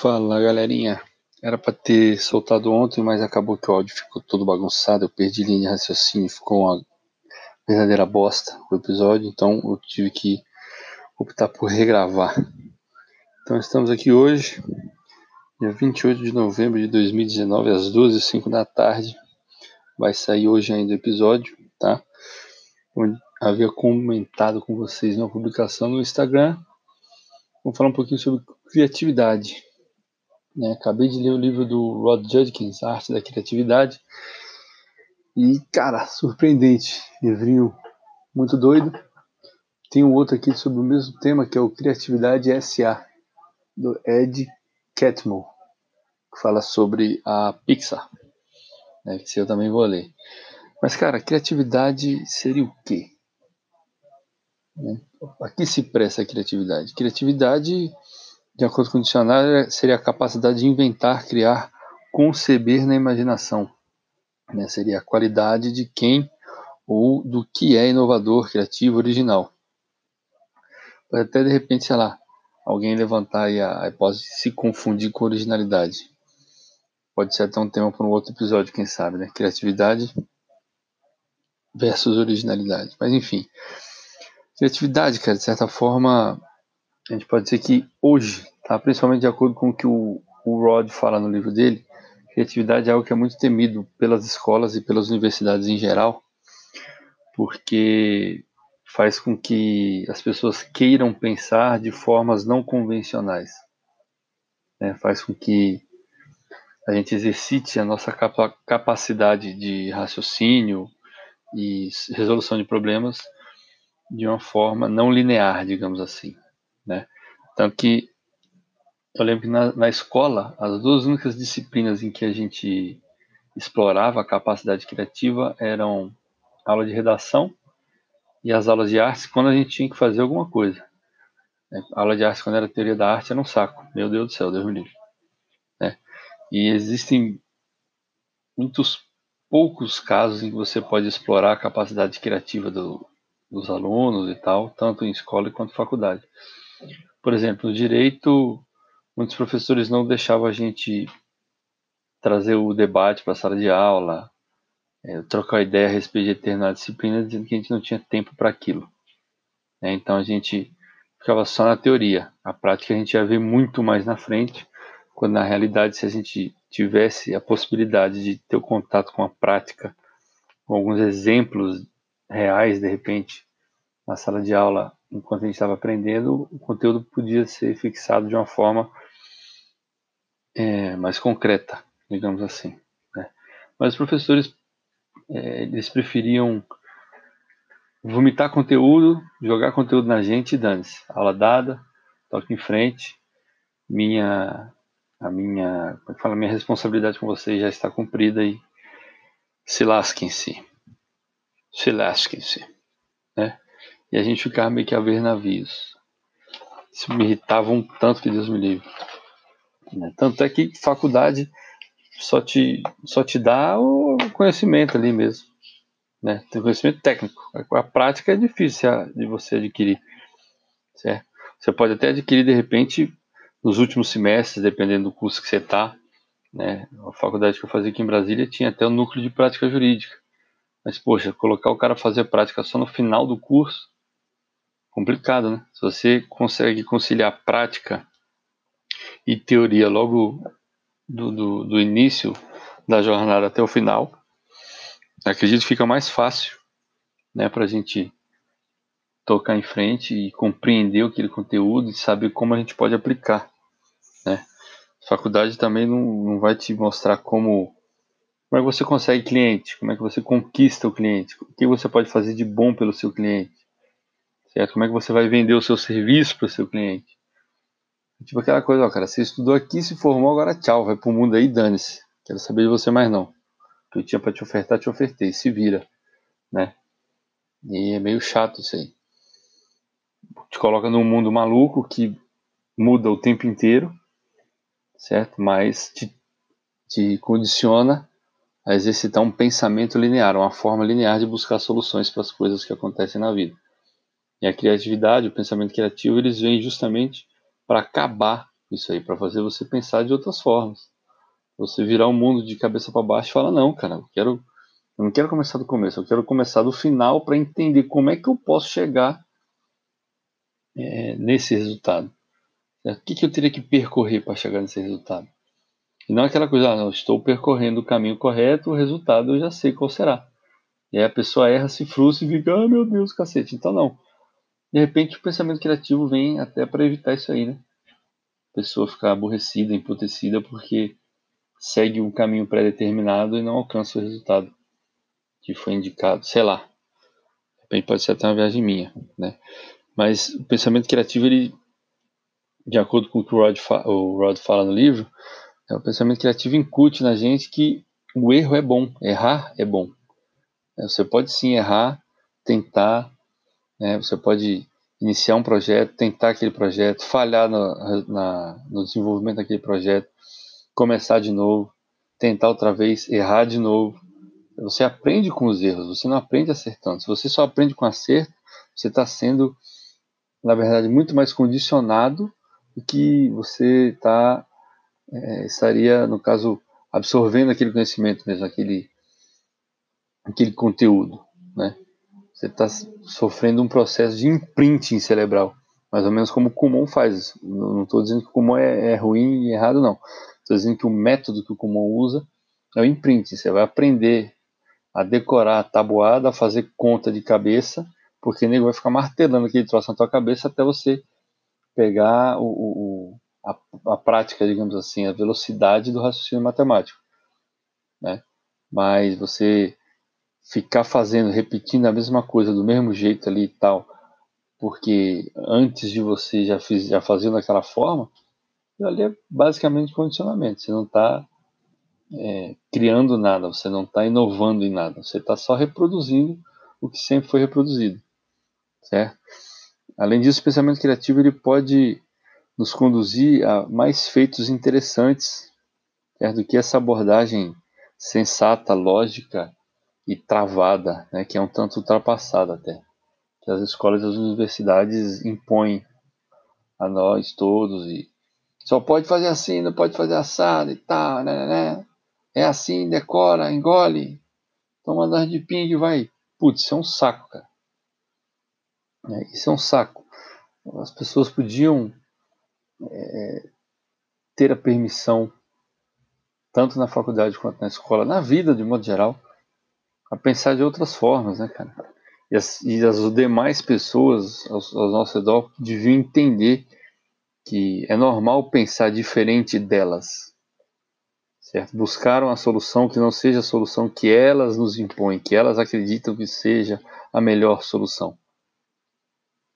Fala galerinha, era para ter soltado ontem, mas acabou que o áudio ficou todo bagunçado, eu perdi linha de raciocínio, ficou uma verdadeira bosta o episódio, então eu tive que optar por regravar. Então estamos aqui hoje, dia 28 de novembro de 2019, às 12h05 da tarde. Vai sair hoje ainda o episódio, tá? Havia comentado com vocês na publicação no Instagram. Vamos falar um pouquinho sobre criatividade. Né? Acabei de ler o livro do Rod Judkins, Arte da Criatividade. E, cara, surpreendente. Livrinho muito doido. Tem um outro aqui sobre o mesmo tema, que é o Criatividade SA, do Ed Catmull, que fala sobre a Pixar. Né? Que eu também vou ler. Mas, cara, criatividade seria o quê? Né? A que se presta a criatividade? Criatividade de acordo com o dicionário, seria a capacidade de inventar, criar, conceber na imaginação. Né? Seria a qualidade de quem ou do que é inovador, criativo, original. Pode até de repente, sei lá, alguém levantar a hipótese de se confundir com originalidade. Pode ser até um tema para um outro episódio, quem sabe, né? Criatividade versus originalidade. Mas enfim, criatividade, cara, de certa forma, a gente pode dizer que hoje, tá, principalmente de acordo com o que o, o Rod fala no livro dele, criatividade é algo que é muito temido pelas escolas e pelas universidades em geral, porque faz com que as pessoas queiram pensar de formas não convencionais. Né? Faz com que a gente exercite a nossa capa capacidade de raciocínio e resolução de problemas de uma forma não linear, digamos assim? Tanto que eu lembro que na, na escola, as duas únicas disciplinas em que a gente explorava a capacidade criativa eram aula de redação e as aulas de artes quando a gente tinha que fazer alguma coisa. A aula de artes quando era teoria da arte era um saco. Meu Deus do céu, Deus me livre. Né? E existem muitos poucos casos em que você pode explorar a capacidade criativa do, dos alunos e tal, tanto em escola quanto faculdade. Por exemplo, no direito, muitos professores não deixavam a gente trazer o debate para a sala de aula, é, trocar ideia a respeito de determinada disciplina, dizendo que a gente não tinha tempo para aquilo. É, então a gente ficava só na teoria. A prática a gente ia ver muito mais na frente, quando na realidade, se a gente tivesse a possibilidade de ter o contato com a prática, com alguns exemplos reais, de repente, na sala de aula, enquanto a gente estava aprendendo, o conteúdo podia ser fixado de uma forma é, mais concreta, digamos assim. Né? Mas os professores é, eles preferiam vomitar conteúdo, jogar conteúdo na gente e dane-se. Aula dada, toque em frente. Minha, a minha, como é minha responsabilidade com vocês já está cumprida e se lasquem-se. Se lasquem-se. E a gente ficava meio que a ver navios. Isso me irritava um tanto que Deus me livre. Né? Tanto é que faculdade só te, só te dá o conhecimento ali mesmo. Né? Tem conhecimento técnico. A prática é difícil de você adquirir. Certo? Você pode até adquirir de repente nos últimos semestres, dependendo do curso que você está. Né? A faculdade que eu fazia aqui em Brasília tinha até o núcleo de prática jurídica. Mas, poxa, colocar o cara fazer prática só no final do curso, complicado, né? Se você consegue conciliar prática e teoria logo do, do, do início da jornada até o final, acredito que fica mais fácil, né, para a gente tocar em frente e compreender aquele conteúdo e saber como a gente pode aplicar, né? Faculdade também não, não vai te mostrar como como é que você consegue cliente, como é que você conquista o cliente, o que você pode fazer de bom pelo seu cliente certo? Como é que você vai vender o seu serviço para o seu cliente? Tipo aquela coisa, ó, cara, você estudou aqui, se formou, agora tchau, vai pro mundo aí, dane-se. Quero saber de você mais não. O que eu tinha para te ofertar, te ofertei, se vira, né? E é meio chato isso aí. Te coloca num mundo maluco que muda o tempo inteiro, certo? Mas te, te condiciona a exercitar um pensamento linear, uma forma linear de buscar soluções para as coisas que acontecem na vida. E a criatividade, o pensamento criativo, eles vêm justamente para acabar isso aí, para fazer você pensar de outras formas. Você virar o mundo de cabeça para baixo e falar: não, cara, eu quero. Eu não quero começar do começo, eu quero começar do final para entender como é que eu posso chegar é, nesse resultado. O que, que eu teria que percorrer para chegar nesse resultado? E não é aquela coisa, ah, não, estou percorrendo o caminho correto, o resultado eu já sei qual será. E aí a pessoa erra, se frustra e fica, ah, meu Deus, cacete. Então não. De repente o pensamento criativo vem até para evitar isso aí, né? A pessoa ficar aborrecida, emputecida porque segue um caminho pré-determinado e não alcança o resultado que foi indicado, sei lá. De repente pode ser até uma viagem minha, né? Mas o pensamento criativo, ele, de acordo com o que o Rod, fa o Rod fala no livro, é o pensamento criativo incute na gente que o erro é bom, errar é bom. É, você pode sim errar, tentar, né? você pode iniciar um projeto, tentar aquele projeto, falhar no, na, no desenvolvimento daquele projeto, começar de novo, tentar outra vez, errar de novo. Você aprende com os erros, você não aprende acertando. Se você só aprende com acerto, você está sendo, na verdade, muito mais condicionado do que você tá, é, estaria, no caso, absorvendo aquele conhecimento mesmo, aquele aquele conteúdo, né? Você está sofrendo um processo de imprinting cerebral, mais ou menos como o Kumon faz. Não estou dizendo que o Kumon é, é ruim e errado, não. Estou dizendo que o método que o Kumon usa é o imprinting. Você vai aprender a decorar a tabuada, a fazer conta de cabeça, porque o nego vai ficar martelando aquele troço na tua cabeça até você pegar o, o a, a, prática, digamos assim, a velocidade do raciocínio matemático, né? Mas você ficar fazendo, repetindo a mesma coisa do mesmo jeito ali e tal, porque antes de você já, fiz, já fazia daquela forma, ali é basicamente condicionamento. Você não está é, criando nada, você não está inovando em nada, você está só reproduzindo o que sempre foi reproduzido, certo? Além disso, o pensamento criativo ele pode nos conduzir a mais feitos interessantes, certo? do que essa abordagem sensata, lógica e travada, né, que é um tanto ultrapassada até, que as escolas e as universidades impõem a nós todos e só pode fazer assim, não pode fazer assado e tal, né, né, né. É assim, decora, engole, toma das de ping, vai. Putz, isso é um saco, cara. É, isso é um saco. As pessoas podiam é, ter a permissão, tanto na faculdade quanto na escola, na vida de modo geral, a pensar de outras formas, né, cara? E as, e as demais pessoas ao, ao nosso redor deviam entender que é normal pensar diferente delas, certo? Buscaram a solução que não seja a solução que elas nos impõem, que elas acreditam que seja a melhor solução,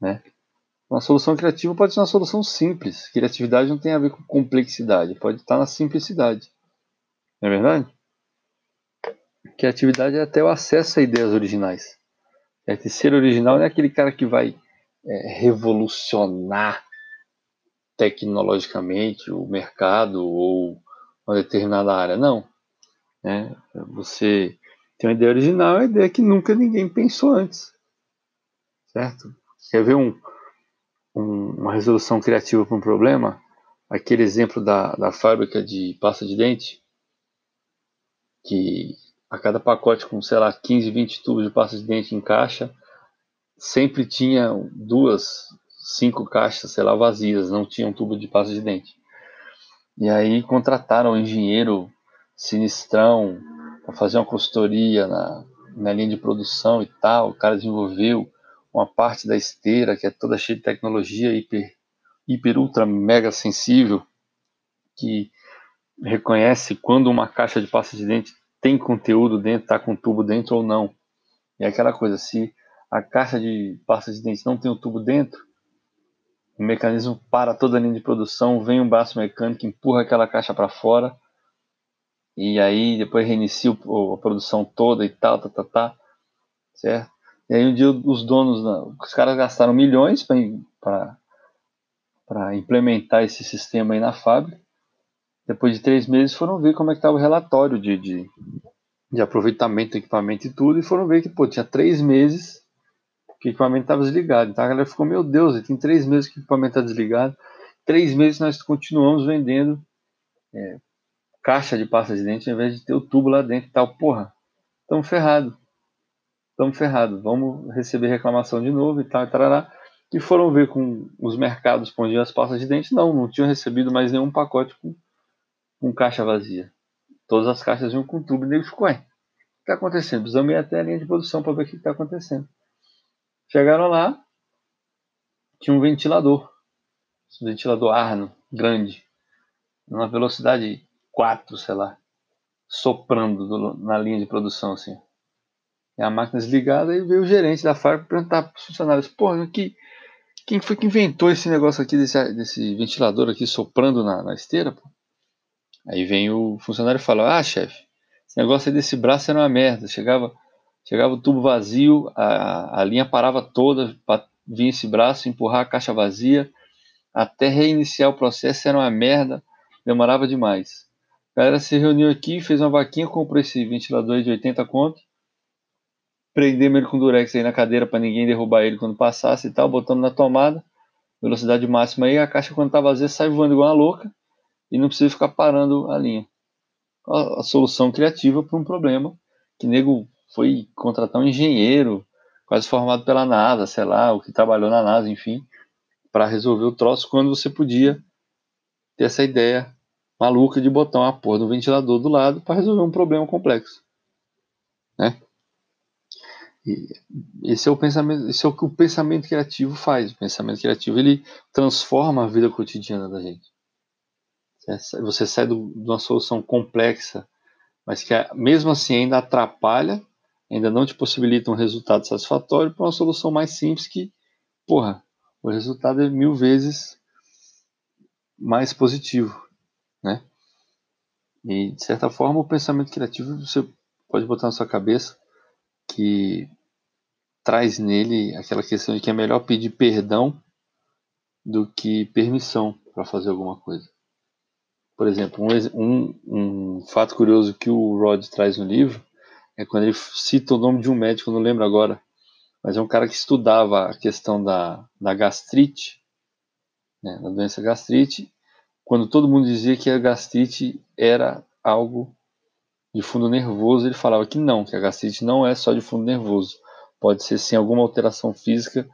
né? Uma solução criativa pode ser uma solução simples. Criatividade não tem a ver com complexidade, pode estar na simplicidade. Não é verdade? Criatividade é até o acesso a ideias originais. É ser original não é aquele cara que vai é, revolucionar tecnologicamente o mercado ou uma determinada área. Não. Né? Você tem uma ideia original, é uma ideia que nunca ninguém pensou antes. Certo? Quer ver um, um, uma resolução criativa para um problema? Aquele exemplo da, da fábrica de pasta de dente, que a cada pacote com, sei lá, 15, 20 tubos de pasta de dente em caixa, sempre tinha duas, cinco caixas, sei lá, vazias, não tinha um tubo de pasta de dente. E aí contrataram um engenheiro sinistrão para fazer uma consultoria na, na linha de produção e tal. O cara desenvolveu uma parte da esteira que é toda cheia de tecnologia hiper, hiper ultra mega sensível que reconhece quando uma caixa de pasta de dente tem conteúdo dentro, está com tubo dentro ou não. E é aquela coisa, se a caixa de pasta de dente não tem o tubo dentro, o mecanismo para toda a linha de produção, vem um braço mecânico, empurra aquela caixa para fora, e aí depois reinicia a produção toda e tal, tá, tá, tá, certo? E aí um dia os donos, os caras gastaram milhões para implementar esse sistema aí na fábrica, depois de três meses, foram ver como é que estava o relatório de, de, de, aproveitamento do equipamento e tudo, e foram ver que, pô, tinha três meses que o equipamento estava desligado. Então a galera ficou, meu Deus, tem três meses que o equipamento está desligado. três meses nós continuamos vendendo é, caixa de pasta de dente ao invés de ter o tubo lá dentro e tal. Porra, estamos ferrados. Estamos ferrados. Vamos receber reclamação de novo e tal, e tarará. E foram ver com os mercados onde as pastas de dente. Não, não tinham recebido mais nenhum pacote com, com caixa vazia. Todas as caixas vinham com tubo e nego ficou, o que está acontecendo? Precisamos ir até a linha de produção para ver o que está acontecendo. Chegaram lá, tinha um ventilador. Um ventilador Arno, grande. Numa velocidade 4, sei lá. Soprando do, na linha de produção, assim. E a máquina desligada e veio o gerente da fábrica perguntar para os funcionários, porra, que, quem foi que inventou esse negócio aqui, desse, desse ventilador aqui soprando na, na esteira? Aí vem o funcionário e fala: Ah, chefe, esse negócio aí desse braço era uma merda. Chegava, chegava o tubo vazio, a, a linha parava toda para vir esse braço, empurrar a caixa vazia, até reiniciar o processo era uma merda, demorava demais. A galera se reuniu aqui, fez uma vaquinha, comprou esse ventilador de 80 conto, prendemos ele com durex aí na cadeira para ninguém derrubar ele quando passasse e tal, botamos na tomada, velocidade máxima aí, a caixa quando tá vazia sai voando igual uma louca e não precisa ficar parando a linha. A, a solução criativa para um problema que nego foi contratar um engenheiro, quase formado pela NASA, sei lá, o que trabalhou na NASA, enfim, para resolver o troço quando você podia ter essa ideia maluca de botar uma porra do ventilador do lado para resolver um problema complexo, né? Esse é o pensamento, esse é o que o pensamento criativo faz. O pensamento criativo ele transforma a vida cotidiana da gente. Você sai do, de uma solução complexa, mas que mesmo assim ainda atrapalha, ainda não te possibilita um resultado satisfatório para uma solução mais simples que, porra, o resultado é mil vezes mais positivo, né? E de certa forma o pensamento criativo você pode botar na sua cabeça que traz nele aquela questão de que é melhor pedir perdão do que permissão para fazer alguma coisa. Por exemplo, um, um, um, fato curioso que o Rod traz no livro é quando ele cita o nome de um médico, não lembro agora, mas é um cara que estudava a questão da, da gastrite, né, da doença gastrite, quando todo mundo dizia que a gastrite era algo de fundo nervoso, ele falava que não, que a gastrite não é só de fundo nervoso, pode ser sim alguma alteração física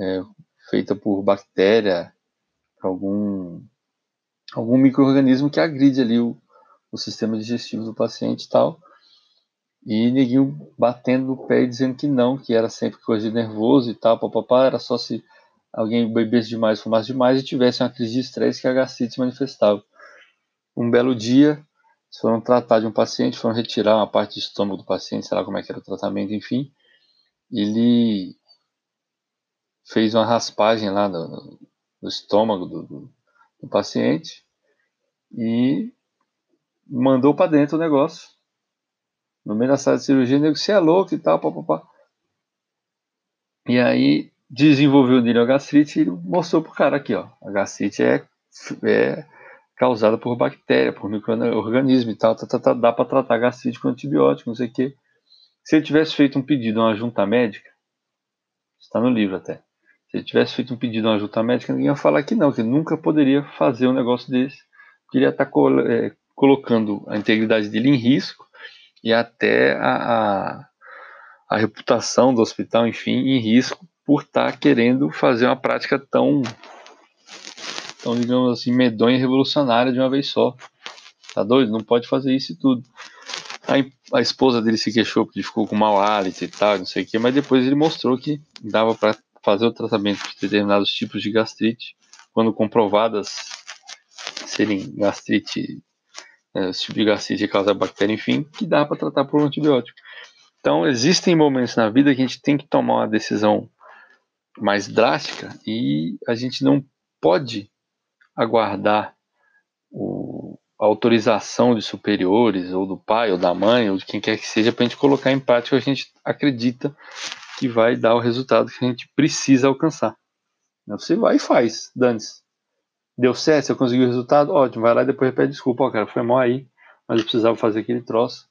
é, feita por bactéria, algum algum microorganismo que agride ali o, o sistema digestivo do paciente e tal. E neguinho batendo no pé e dizendo que não, que era sempre coisa de nervoso e tal, papapá, era só se alguém bebesse demais, fumasse demais e tivesse uma crise de estresse que a gastrite se manifestava. Um belo dia, foram tratar de um paciente, foram retirar uma parte do estômago do paciente, sei lá como é que era o tratamento, enfim. Ele fez uma raspagem lá no, no estômago do, do paciente e mandou para dentro o negócio. No meio da sala de cirurgia, o nego, você é louco e tal, papapá. E aí desenvolveu nele a gastrite e mostrou pro cara aqui, ó. A gastrite é, é causada por bactéria, por microorganismo e tal, tá, tá, tá, dá para tratar gastrite com antibiótico, não sei o quê. Se ele tivesse feito um pedido a uma junta médica, está no livro até. Se ele tivesse feito um pedido a uma junta médica, ninguém ia falar que não, que nunca poderia fazer um negócio desse ele ia estar col é, colocando a integridade dele em risco e até a, a, a, reputação do hospital, enfim, em risco por estar querendo fazer uma prática tão, tão digamos assim, medonha e revolucionária de uma vez só. Tá doido? Não pode fazer isso e tudo. Aí a esposa dele se queixou porque ficou com mau hálito e tal, não sei o que, mas depois ele mostrou que dava para fazer o tratamento de determinados tipos de gastrite quando comprovadas serem gastrite, é, esse tipo de gastrite causa bactéria, enfim, que dá para tratar por um antibiótico. Então, existem momentos na vida que a gente tem que tomar uma decisão mais drástica e a gente não pode aguardar o, a autorização de superiores, ou do pai, ou da mãe, ou de quem quer que seja, para a gente colocar em prática o que a gente acredita que vai dar o resultado que a gente precisa alcançar. Você vai e faz, dane-se. Deu certo, você conseguiu o resultado, ótimo, vai lá e depois pede desculpa, ó, cara, foi mal aí, mas eu precisava fazer aquele troço.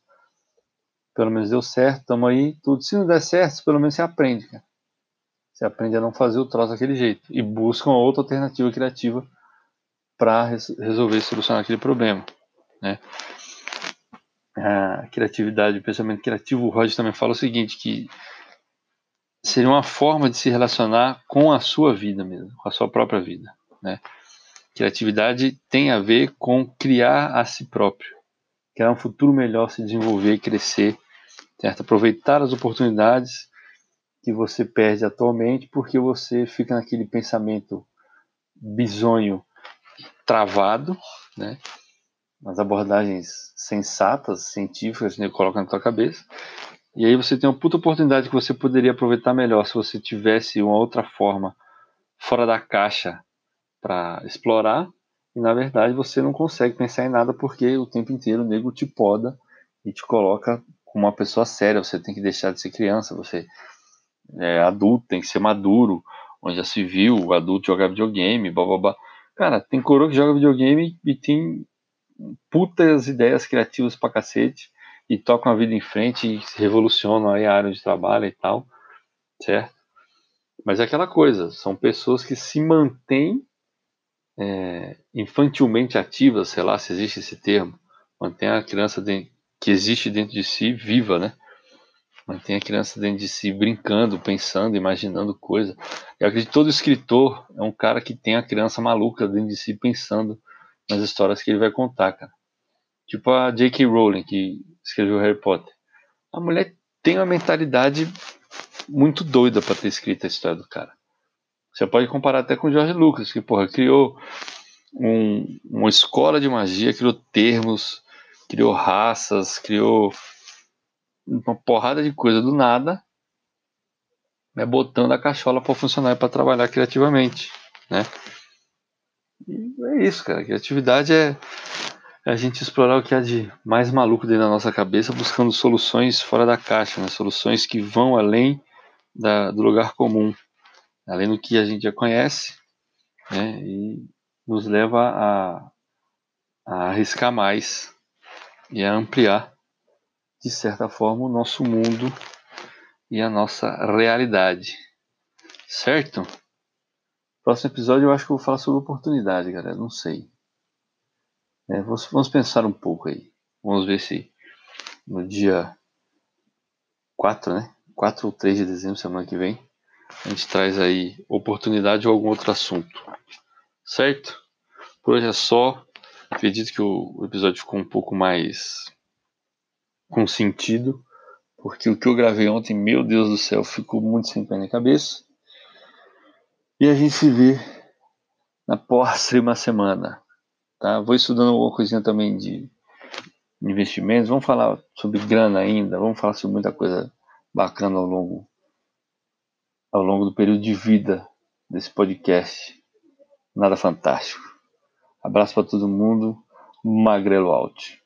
Pelo menos deu certo, tamo aí, tudo. Se não der certo, pelo menos você aprende, cara. Você aprende a não fazer o troço daquele jeito e busca uma outra alternativa criativa para resolver e solucionar aquele problema, né? A criatividade, o pensamento criativo, o Roger também fala o seguinte, que seria uma forma de se relacionar com a sua vida mesmo, com a sua própria vida, né? Criatividade tem a ver com criar a si próprio, criar um futuro melhor, se desenvolver crescer, certo? Aproveitar as oportunidades que você perde atualmente porque você fica naquele pensamento bizonho travado, né? As abordagens sensatas, científicas, né, coloca na tua cabeça. E aí você tem uma puta oportunidade que você poderia aproveitar melhor se você tivesse uma outra forma fora da caixa para explorar. E na verdade você não consegue pensar em nada porque o tempo inteiro o nego te poda e te coloca como uma pessoa séria. Você tem que deixar de ser criança, você é adulto, tem que ser maduro. Onde já se viu o adulto jogar videogame, blá blá blá. Cara, tem coroa que joga videogame e tem putas ideias criativas pra cacete e tocam a vida em frente e revolucionam aí a área de trabalho e tal, certo? Mas é aquela coisa, são pessoas que se mantêm é, infantilmente ativas, sei lá se existe esse termo, mantém a criança de, que existe dentro de si viva, né? Mantém a criança dentro de si brincando, pensando, imaginando coisa. Eu acredito que todo escritor é um cara que tem a criança maluca dentro de si pensando nas histórias que ele vai contar, cara. Tipo a J.K. Rowling, que escreveu Harry Potter. A mulher tem uma mentalidade muito doida para ter escrito a história do cara. Você pode comparar até com George Lucas, que porra, criou um, uma escola de magia, criou termos, criou raças, criou uma porrada de coisa do nada, né, botando a cachola para funcionar para trabalhar criativamente, né? E é isso, cara. Criatividade é, é a gente explorar o que há de mais maluco dentro da nossa cabeça, buscando soluções fora da caixa, né? soluções que vão além da, do lugar comum, além do que a gente já conhece, né? e nos leva a, a arriscar mais e a ampliar, de certa forma, o nosso mundo e a nossa realidade. Certo? Próximo episódio eu acho que eu vou falar sobre oportunidade, galera. Não sei. É, vamos, pensar um pouco aí. Vamos ver se no dia 4, né? 4 ou 3 de dezembro, semana que vem, a gente traz aí oportunidade ou algum outro assunto. Certo? Por hoje é só. Acredito que o episódio ficou um pouco mais com sentido, porque o que eu gravei ontem, meu Deus do céu, ficou muito sem pé na cabeça. E a gente se vê na próxima semana. Tá? Vou estudando alguma coisinha também de investimentos. Vamos falar sobre grana ainda. Vamos falar sobre muita coisa bacana ao longo, ao longo do período de vida desse podcast. Nada fantástico. Abraço para todo mundo. Magrelo Alt.